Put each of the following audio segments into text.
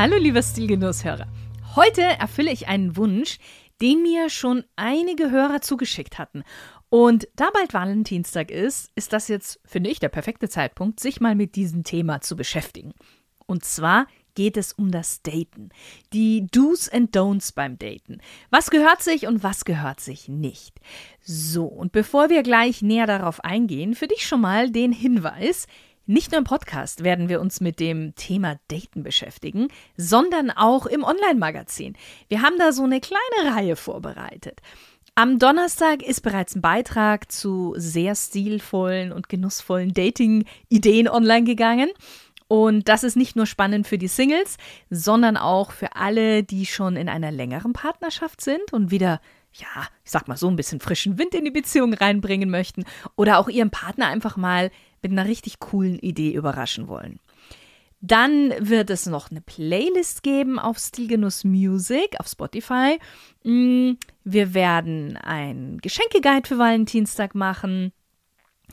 Hallo lieber Stilgenusshörer. Heute erfülle ich einen Wunsch, den mir schon einige Hörer zugeschickt hatten. Und da bald Valentinstag ist, ist das jetzt, finde ich, der perfekte Zeitpunkt, sich mal mit diesem Thema zu beschäftigen. Und zwar geht es um das Daten. Die Do's and Don'ts beim Daten. Was gehört sich und was gehört sich nicht? So, und bevor wir gleich näher darauf eingehen, für dich schon mal den Hinweis, nicht nur im Podcast werden wir uns mit dem Thema Daten beschäftigen, sondern auch im Online-Magazin. Wir haben da so eine kleine Reihe vorbereitet. Am Donnerstag ist bereits ein Beitrag zu sehr stilvollen und genussvollen Dating-Ideen online gegangen. Und das ist nicht nur spannend für die Singles, sondern auch für alle, die schon in einer längeren Partnerschaft sind und wieder, ja, ich sag mal so ein bisschen frischen Wind in die Beziehung reinbringen möchten oder auch ihren Partner einfach mal mit einer richtig coolen Idee überraschen wollen. Dann wird es noch eine Playlist geben auf Stilgenuss Music auf Spotify. Mm, wir werden ein Geschenkeguide für Valentinstag machen.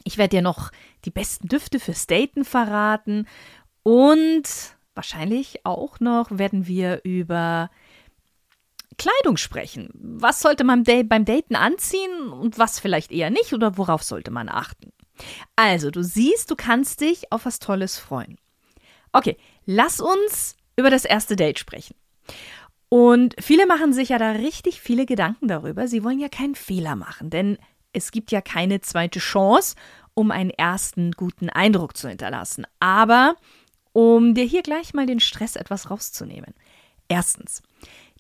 Ich werde dir noch die besten Düfte fürs Daten verraten. Und wahrscheinlich auch noch werden wir über Kleidung sprechen. Was sollte man beim Daten anziehen und was vielleicht eher nicht oder worauf sollte man achten? Also, du siehst, du kannst dich auf was Tolles freuen. Okay, lass uns über das erste Date sprechen. Und viele machen sich ja da richtig viele Gedanken darüber. Sie wollen ja keinen Fehler machen, denn es gibt ja keine zweite Chance, um einen ersten guten Eindruck zu hinterlassen. Aber um dir hier gleich mal den Stress etwas rauszunehmen. Erstens,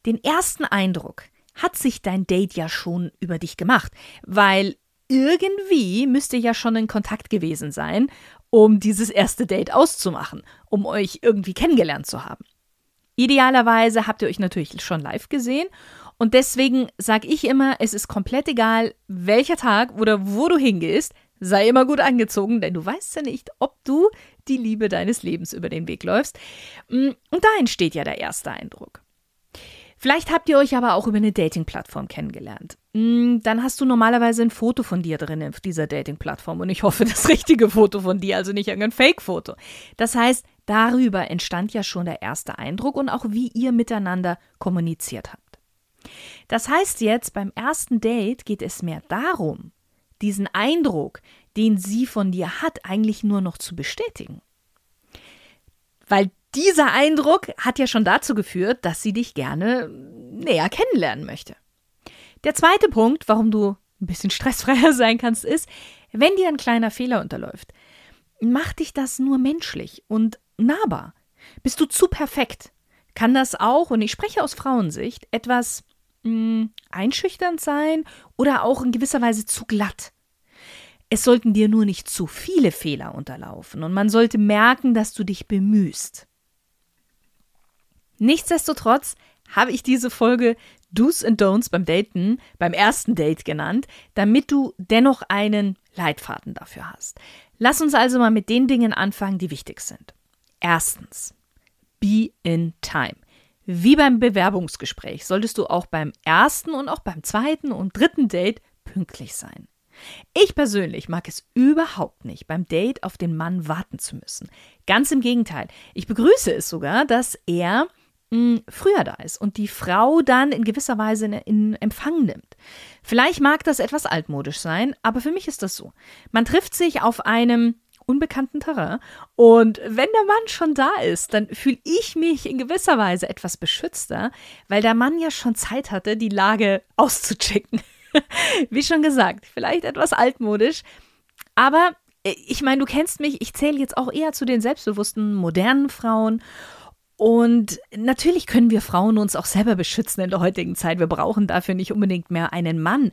den ersten Eindruck hat sich dein Date ja schon über dich gemacht, weil irgendwie müsst ihr ja schon in Kontakt gewesen sein, um dieses erste Date auszumachen, um euch irgendwie kennengelernt zu haben. Idealerweise habt ihr euch natürlich schon live gesehen und deswegen sage ich immer, es ist komplett egal, welcher Tag oder wo du hingehst, sei immer gut angezogen, denn du weißt ja nicht, ob du die Liebe deines Lebens über den Weg läufst. Mm, und da entsteht ja der erste Eindruck. Vielleicht habt ihr euch aber auch über eine Dating-Plattform kennengelernt. Mm, dann hast du normalerweise ein Foto von dir drin auf dieser Dating-Plattform und ich hoffe, das richtige Foto von dir, also nicht irgendein Fake-Foto. Das heißt, darüber entstand ja schon der erste Eindruck und auch wie ihr miteinander kommuniziert habt. Das heißt jetzt, beim ersten Date geht es mehr darum, diesen Eindruck, den sie von dir hat, eigentlich nur noch zu bestätigen. Weil dieser Eindruck hat ja schon dazu geführt, dass sie dich gerne näher kennenlernen möchte. Der zweite Punkt, warum du ein bisschen stressfreier sein kannst, ist, wenn dir ein kleiner Fehler unterläuft, macht dich das nur menschlich und nahbar. Bist du zu perfekt, kann das auch, und ich spreche aus Frauensicht, etwas mh, hm, einschüchternd sein oder auch in gewisser Weise zu glatt. Es sollten dir nur nicht zu viele Fehler unterlaufen und man sollte merken, dass du dich bemühst. Nichtsdestotrotz habe ich diese Folge Do's and Don'ts beim Daten, beim ersten Date genannt, damit du dennoch einen Leitfaden dafür hast. Lass uns also mal mit den Dingen anfangen, die wichtig sind. Erstens, be in time. Wie beim Bewerbungsgespräch solltest du auch beim ersten und auch beim zweiten und dritten Date pünktlich sein. Ich persönlich mag es überhaupt nicht, beim Date auf den Mann warten zu müssen. Ganz im Gegenteil. Ich begrüße es sogar, dass er früher da ist und die Frau dann in gewisser Weise in, in Empfang nimmt. Vielleicht mag das etwas altmodisch sein, aber für mich ist das so. Man trifft sich auf einem unbekannten Terrain. Und wenn der Mann schon da ist, dann fühle ich mich in gewisser Weise etwas beschützter, weil der Mann ja schon Zeit hatte, die Lage auszuchecken. Wie schon gesagt, vielleicht etwas altmodisch, aber äh, ich meine, du kennst mich, ich zähle jetzt auch eher zu den selbstbewussten, modernen Frauen und natürlich können wir Frauen uns auch selber beschützen in der heutigen Zeit. Wir brauchen dafür nicht unbedingt mehr einen Mann.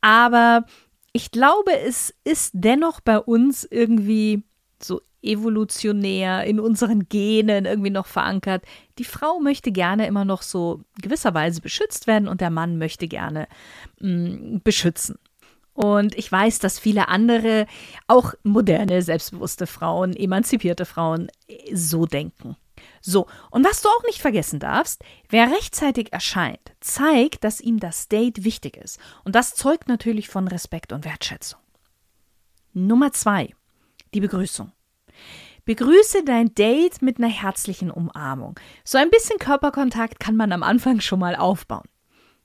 Aber ich glaube, es ist dennoch bei uns irgendwie so evolutionär in unseren Genen irgendwie noch verankert. Die Frau möchte gerne immer noch so gewisserweise beschützt werden und der Mann möchte gerne mh, mm, beschützen. Und ich weiß, dass viele andere, auch moderne, selbstbewusste Frauen, emanzipierte Frauen, so denken. So, und was du auch nicht vergessen darfst, wer rechtzeitig erscheint, zeigt, dass ihm das Date wichtig ist. Und das zeugt natürlich von Respekt und Wertschätzung. Nummer zwei, die Begrüßung. Begrüße dein Date mit einer herzlichen Umarmung. So ein bisschen Körperkontakt kann man am Anfang schon mal aufbauen.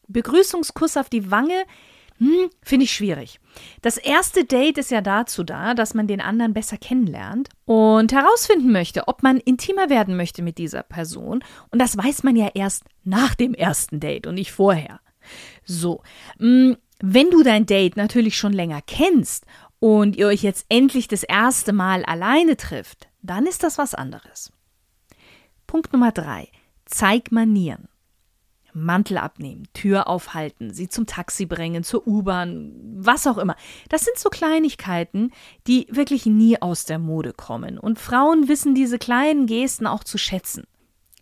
Begrüßungskuss auf die Wange hm, finde ich schwierig. Das erste Date ist ja dazu da, dass man den anderen besser kennenlernt und herausfinden möchte, ob man intimer werden möchte mit dieser Person. Und das weiß man ja erst nach dem ersten Date und nicht vorher. So, hm, wenn du dein Date natürlich schon länger kennst und ihr euch jetzt endlich das erste Mal alleine trifft, dann ist das was anderes. Punkt Nummer drei. Zeig Manieren. Mantel abnehmen, Tür aufhalten, sie zum Taxi bringen, zur U-Bahn, was auch immer. Das sind so Kleinigkeiten, die wirklich nie aus der Mode kommen. Und Frauen wissen diese kleinen Gesten auch zu schätzen.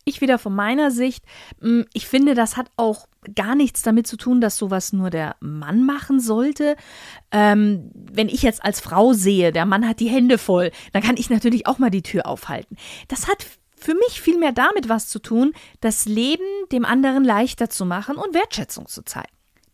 Ich wieder von meiner Sicht, hm, ich finde, das hat auch gar nichts damit zu tun, dass sowas nur der Mann machen sollte. Ähm, wenn ich jetzt als Frau sehe, der Mann hat die Hände voll, dann kann ich natürlich auch mal die Tür aufhalten. Das hat für mich vielmehr damit was zu tun, das Leben dem anderen leichter zu machen und Wertschätzung zu zeigen.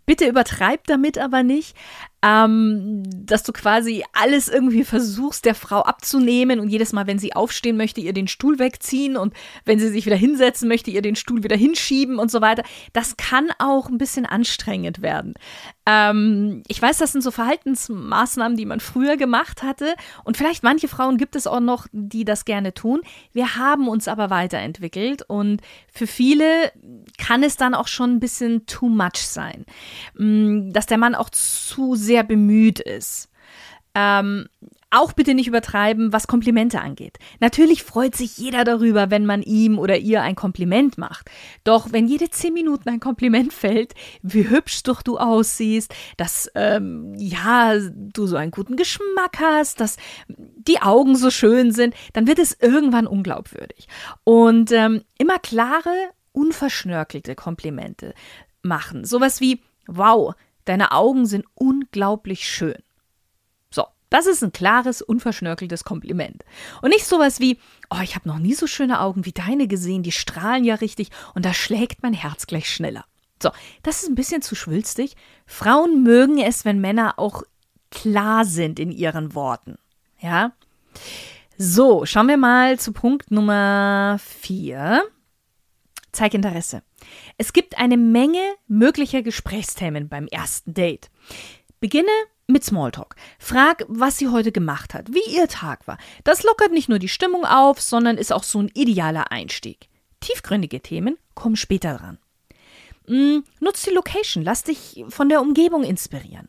Bitte übertreib damit aber nicht, ähm, dass du quasi alles irgendwie versuchst, der Frau abzunehmen und jedes Mal, wenn sie aufstehen möchte, ihr den Stuhl wegziehen und wenn sie sich wieder hinsetzen möchte, ihr den Stuhl wieder hinschieben und so weiter. Das kann auch ein bisschen anstrengend werden. Ähm, ich weiß, das sind so Verhaltensmaßnahmen, die man früher gemacht hatte und vielleicht manche Frauen gibt es auch noch, die das gerne tun. Wir haben uns aber weiterentwickelt und für viele kann es dann auch schon ein bisschen too much sein, mm, dass der Mann auch zu sehr bemüht ist. Ähm, auch bitte nicht übertreiben, was Komplimente angeht. Natürlich freut sich jeder darüber, wenn man ihm oder ihr ein Kompliment macht. Doch wenn jede zehn Minuten ein Kompliment fällt, wie hübsch doch du aussiehst, dass ähm, ja du so einen guten Geschmack hast, dass die Augen so schön sind, dann wird es irgendwann unglaubwürdig. Und ähm, immer klare, unverschnörkelte Komplimente machen. Sowas wie, wow, deine Augen sind unglaublich schön. Das ist ein klares, unverschnörkeltes Kompliment. Und nicht sowas wie, oh, ich habe noch nie so schöne Augen wie deine gesehen, die strahlen ja richtig und da schlägt mein Herz gleich schneller. So, das ist ein bisschen zu schwülstig. Frauen mögen es, wenn Männer auch klar sind in ihren Worten. Ja? So, schauen wir mal zu Punkt Nummer vier. Zeig Interesse. Es gibt eine Menge möglicher Gesprächsthemen beim ersten Date. Beginne mit Smalltalk. Frag, was sie heute gemacht hat, wie ihr Tag war. Das lockert nicht nur die Stimmung auf, sondern ist auch so ein idealer Einstieg. Tiefgründige Themen kommen später dran. Nutz die Location, lass dich von der Umgebung inspirieren.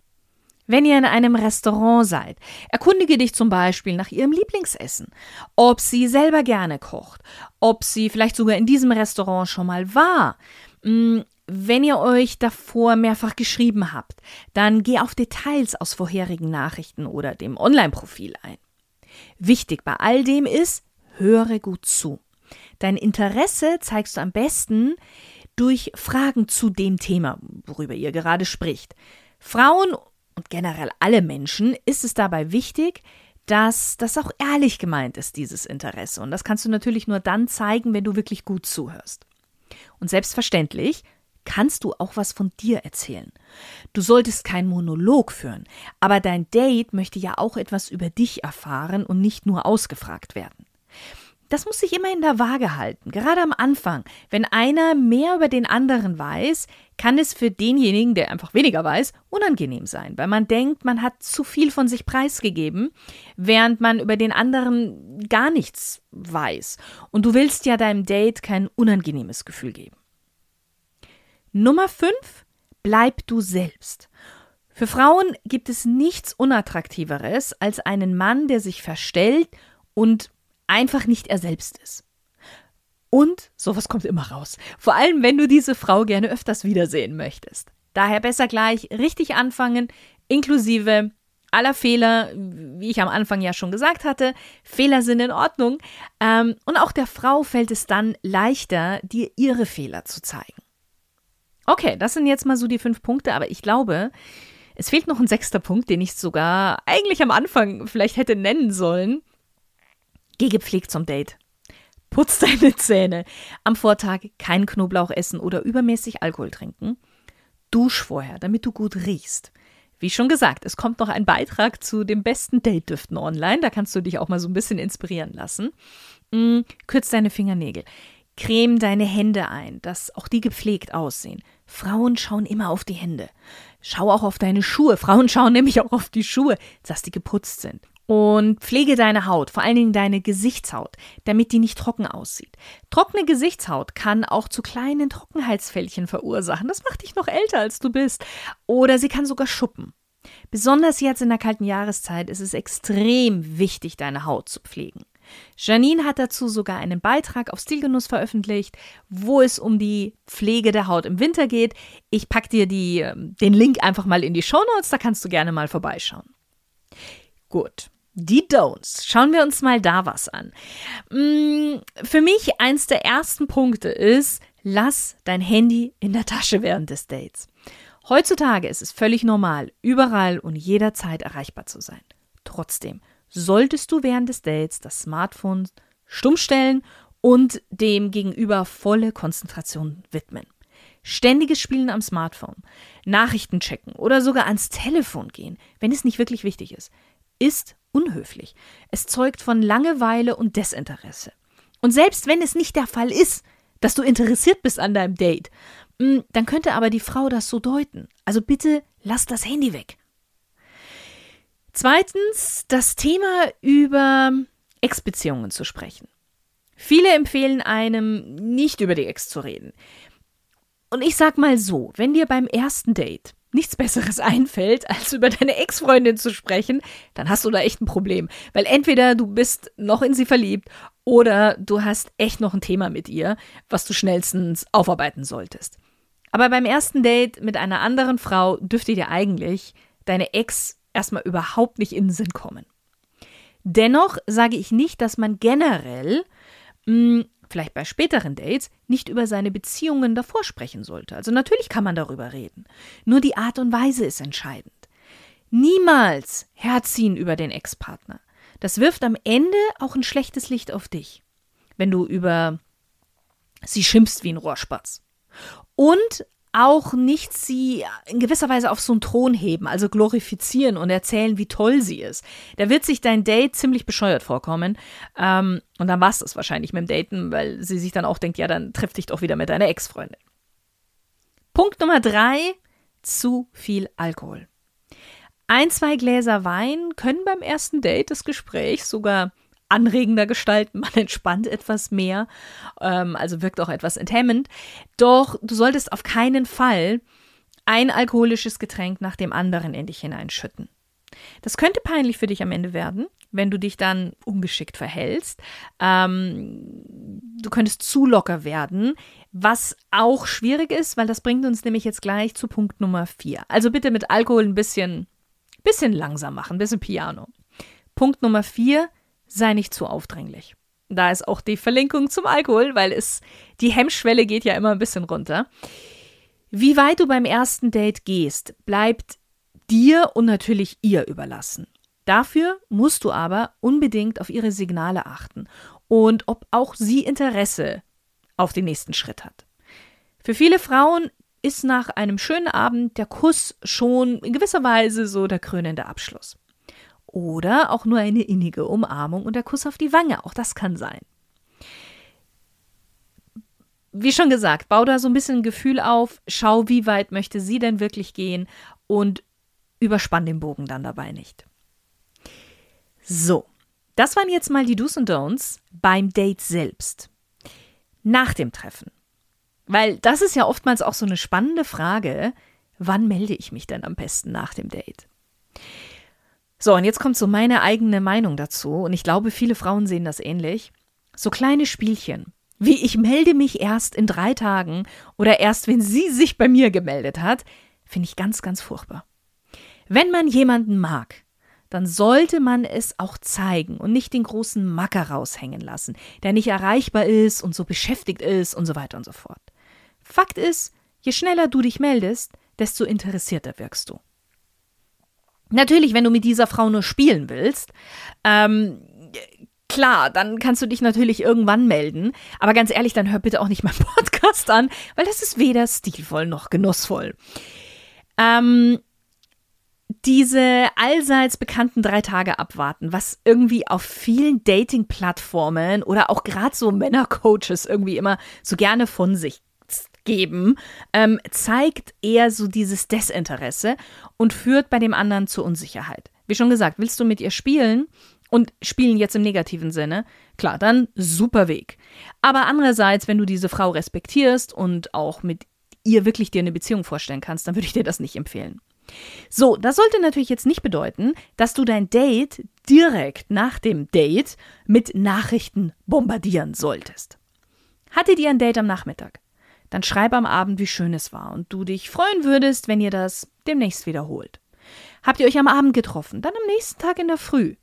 Wenn ihr in einem Restaurant seid, erkundige dich zum Beispiel nach ihrem Lieblingsessen, ob sie selber gerne kocht, ob sie vielleicht sogar in diesem Restaurant schon mal war. Mm, wenn ihr euch davor mehrfach geschrieben habt, dann geh auf Details aus vorherigen Nachrichten oder dem Online-Profil ein. Wichtig bei all dem ist, höre gut zu. Dein Interesse zeigst du am besten durch Fragen zu dem Thema, worüber ihr gerade spricht. Frauen und generell alle Menschen ist es dabei wichtig, dass das auch ehrlich gemeint ist, dieses Interesse. Und das kannst du natürlich nur dann zeigen, wenn du wirklich gut zuhörst. Und selbstverständlich kannst du auch was von dir erzählen. Du solltest keinen Monolog führen, aber dein Date möchte ja auch etwas über dich erfahren und nicht nur ausgefragt werden. Das muss sich immer in der Waage halten. Gerade am Anfang, wenn einer mehr über den anderen weiß, kann es für denjenigen, der einfach weniger weiß, unangenehm sein, weil man denkt, man hat zu viel von sich preisgegeben, während man über den anderen gar nichts weiß. Und du willst ja deinem Date kein unangenehmes Gefühl geben. Nummer 5. Bleib du selbst. Für Frauen gibt es nichts Unattraktiveres als einen Mann, der sich verstellt und einfach nicht er selbst ist. Und sowas kommt immer raus. Vor allem, wenn du diese Frau gerne öfters wiedersehen möchtest. Daher besser gleich richtig anfangen, inklusive aller Fehler, wie ich am Anfang ja schon gesagt hatte, Fehler sind in Ordnung. Ähm, und auch der Frau fällt es dann leichter, dir ihre Fehler zu zeigen. Okay, das sind jetzt mal so die fünf Punkte, aber ich glaube, es fehlt noch ein sechster Punkt, den ich sogar eigentlich am Anfang vielleicht hätte nennen sollen. Geh gepflegt zum Date. Putz deine Zähne. Am Vortag kein Knoblauch essen oder übermäßig Alkohol trinken. Dusch vorher, damit du gut riechst. Wie schon gesagt, es kommt noch ein Beitrag zu den besten Date-Düften online. Da kannst du dich auch mal so ein bisschen inspirieren lassen. Mm, kürz deine Fingernägel. Creme deine Hände ein, dass auch die gepflegt aussehen. Frauen schauen immer auf die Hände. Schau auch auf deine Schuhe. Frauen schauen nämlich auch auf die Schuhe, dass die geputzt sind. Und pflege deine Haut, vor allen Dingen deine Gesichtshaut, damit die nicht trocken aussieht. Trockene Gesichtshaut kann auch zu kleinen Trockenheitsfältchen verursachen. Das macht dich noch älter, als du bist. Oder sie kann sogar schuppen. Besonders jetzt in der kalten Jahreszeit ist es extrem wichtig, deine Haut zu pflegen. Janine hat dazu sogar einen Beitrag auf Stilgenuss veröffentlicht, wo es um die Pflege der Haut im Winter geht. Ich packe dir die, ähm, den Link einfach mal in die Show Notes, da kannst du gerne mal vorbeischauen. Gut. Die Don'ts. Schauen wir uns mal da was an. Mm, für mich eins der ersten Punkte ist, lass dein Handy in der Tasche während des Dates. Heutzutage ist es völlig normal, überall und jederzeit erreichbar zu sein. Trotzdem solltest du während des Dates das Smartphone stumm stellen und dem Gegenüber volle Konzentration widmen. Ständiges Spielen am Smartphone, Nachrichten checken oder sogar ans Telefon gehen, wenn es nicht wirklich wichtig ist, ist unhöflich. Es zeugt von Langeweile und Desinteresse. Und selbst wenn es nicht der Fall ist, dass du interessiert bist an deinem Date, mm, dann könnte aber die Frau das so deuten. Also bitte lass das Handy weg. Zweitens, das Thema über Ex-Beziehungen zu sprechen. Viele empfehlen einem, nicht über die Ex zu reden. Und ich sag mal so, wenn dir beim ersten Date nichts Besseres einfällt, als über deine Ex-Freundin zu sprechen, dann hast du da echt ein Problem. Weil entweder du bist noch in sie verliebt oder du hast echt noch ein Thema mit ihr, was du schnellstens aufarbeiten solltest. Aber beim ersten Date mit einer anderen Frau dürfte dir eigentlich deine Ex erstmal überhaupt nicht in den Sinn kommen. Dennoch sage ich nicht, dass man generell, mh, hm, vielleicht bei späteren Dates, nicht über seine Beziehungen davor sprechen sollte. Also natürlich kann man darüber reden. Nur die Art und Weise ist entscheidend. Niemals herziehen über den Ex-Partner. Das wirft am Ende auch ein schlechtes Licht auf dich, wenn du über sie schimpfst wie ein Rohrspatz. Und auch nicht sie in gewisser Weise auf so einen Thron heben, also glorifizieren und erzählen, wie toll sie ist. Da wird sich dein Date ziemlich bescheuert vorkommen. Ähm, und dann war es das wahrscheinlich mit dem Daten, weil sie sich dann auch denkt, ja, dann triff dich doch wieder mit deiner Ex-Freundin. Punkt Nummer drei, zu viel Alkohol. Ein, zwei Gläser Wein können beim ersten Date des Gesprächs sogar anregender gestalten, man entspannt etwas mehr, ähm, also wirkt auch etwas enthemmend. Doch du solltest auf keinen Fall ein alkoholisches Getränk nach dem anderen in dich hineinschütten. Das könnte peinlich für dich am Ende werden, wenn du dich dann ungeschickt verhältst. Ähm, du könntest zu locker werden, was auch schwierig ist, weil das bringt uns nämlich jetzt gleich zu Punkt Nummer vier. Also bitte mit Alkohol ein bisschen, bisschen langsam machen, ein bisschen Piano. Punkt Nummer vier, sei nicht zu aufdringlich. Da ist auch die Verlinkung zum Alkohol, weil es die Hemmschwelle geht ja immer ein bisschen runter. Wie weit du beim ersten Date gehst, bleibt dir und natürlich ihr überlassen. Dafür musst du aber unbedingt auf ihre Signale achten und ob auch sie Interesse auf den nächsten Schritt hat. Für viele Frauen ist nach einem schönen Abend der Kuss schon in gewisser Weise so der krönende Abschluss. Oder auch nur eine innige Umarmung und der Kuss auf die Wange. Auch das kann sein. Wie schon gesagt, bau da so ein bisschen ein Gefühl auf, schau, wie weit möchte sie denn wirklich gehen und überspann den Bogen dann dabei nicht. So, das waren jetzt mal die Do's und Don'ts beim Date selbst. Nach dem Treffen. Weil das ist ja oftmals auch so eine spannende Frage, wann melde ich mich denn am besten nach dem Date? So, und jetzt kommt so meine eigene Meinung dazu, und ich glaube, viele Frauen sehen das ähnlich. So kleine Spielchen, wie ich melde mich erst in drei Tagen oder erst, wenn sie sich bei mir gemeldet hat, finde ich ganz, ganz furchtbar. Wenn man jemanden mag dann sollte man es auch zeigen und nicht den großen Macker raushängen lassen, der nicht erreichbar ist und so beschäftigt ist und so weiter und so fort. Fakt ist, je schneller du dich meldest, desto interessierter wirkst du. Natürlich, wenn du mit dieser Frau nur spielen willst, ähm, klar, dann kannst du dich natürlich irgendwann melden. Aber ganz ehrlich, dann hör bitte auch nicht meinen Podcast an, weil das ist weder stilvoll noch genussvoll. Ähm, diese allseits bekannten drei Tage abwarten, was irgendwie auf vielen Dating-Plattformen oder auch gerade so Männercoaches irgendwie immer so gerne von sich geben, ähm, zeigt eher so dieses Desinteresse und führt bei dem anderen zur Unsicherheit. Wie schon gesagt, willst du mit ihr spielen und spielen jetzt im negativen Sinne, klar, dann super Weg. Aber andererseits, wenn du diese Frau respektierst und auch mit ihr wirklich dir eine Beziehung vorstellen kannst, dann würde ich dir das nicht empfehlen. So, das sollte natürlich jetzt nicht bedeuten, dass du dein Date direkt nach dem Date mit Nachrichten bombardieren solltest. Hattet ihr ein Date am Nachmittag? Dann schreib am Abend, wie schön es war und du dich freuen würdest, wenn ihr das demnächst wiederholt. Habt ihr euch am Abend getroffen, dann am nächsten Tag in der Früh.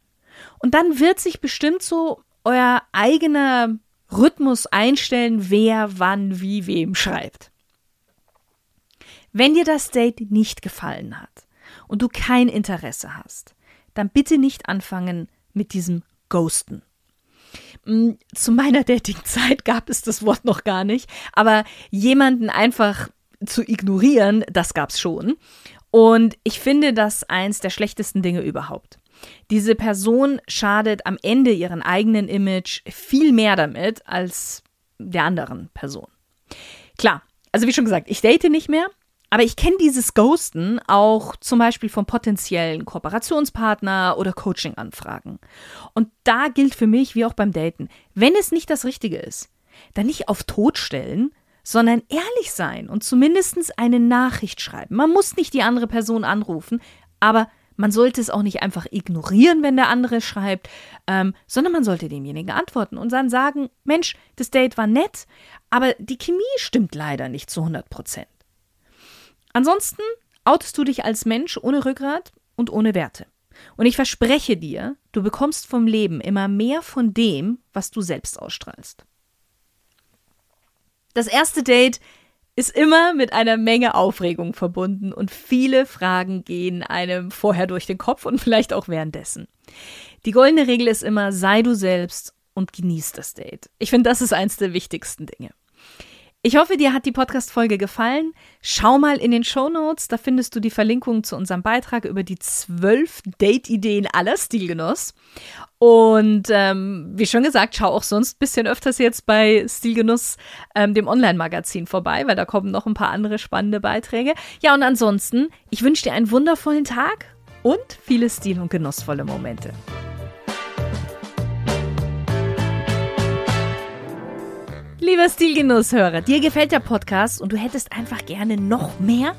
Und dann wird sich bestimmt so euer eigener Rhythmus einstellen, wer wann wie wem schreibt. Wenn dir das Date nicht gefallen hat und du kein Interesse hast, dann bitte nicht anfangen mit diesem Ghosten. Mm, zu meiner Datingzeit gab es das Wort noch gar nicht, aber jemanden einfach zu ignorieren, das gab's schon. Und ich finde das eins der schlechtesten Dinge überhaupt. Diese Person schadet am Ende ihren eigenen Image viel mehr damit als der anderen Person. Klar, also wie schon gesagt, ich date nicht mehr, aber ich kenne dieses Ghosten auch zum Beispiel von potenziellen Kooperationspartner oder Coaching-Anfragen. Und da gilt für mich, wie auch beim Daten, wenn es nicht das Richtige ist, dann nicht auf Tod stellen, sondern ehrlich sein und zumindest eine Nachricht schreiben. Man muss nicht die andere Person anrufen, aber man sollte es auch nicht einfach ignorieren, wenn der andere schreibt, ähm, sondern man sollte demjenigen antworten und dann sagen, Mensch, das Date war nett, aber die Chemie stimmt leider nicht zu 100 Prozent. Ansonsten outest du dich als Mensch ohne Rückgrat und ohne Werte. Und ich verspreche dir, du bekommst vom Leben immer mehr von dem, was du selbst ausstrahlst. Das erste Date ist immer mit einer Menge Aufregung verbunden und viele Fragen gehen einem vorher durch den Kopf und vielleicht auch währenddessen. Die goldene Regel ist immer, sei du selbst und genieß das Date. Ich finde, das ist eins der wichtigsten Dinge. Ich hoffe, dir hat die Podcast-Folge gefallen. Schau mal in den Show Notes, da findest du die Verlinkung zu unserem Beitrag über die zwölf Date-Ideen aller Stilgenuss. Und ähm, wie schon gesagt, schau auch sonst ein bisschen öfters jetzt bei Stilgenuss, ähm, dem Online-Magazin, vorbei, weil da kommen noch ein paar andere spannende Beiträge. Ja, und ansonsten, ich wünsche dir einen wundervollen Tag und viele stil- und genussvolle Momente. Lieber Stilgenusshörer, dir gefällt der Podcast und du hättest einfach gerne noch mehr?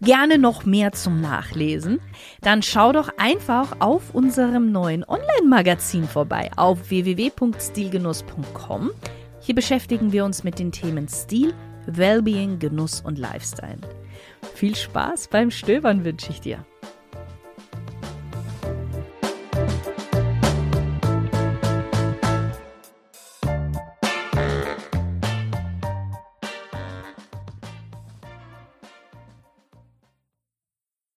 Gerne noch mehr zum Nachlesen? Dann schau doch einfach auf unserem neuen Online-Magazin vorbei auf www.stilgenuss.com. Hier beschäftigen wir uns mit den Themen Stil, Wellbeing, Genuss und Lifestyle. Viel Spaß beim Stöbern wünsche ich dir.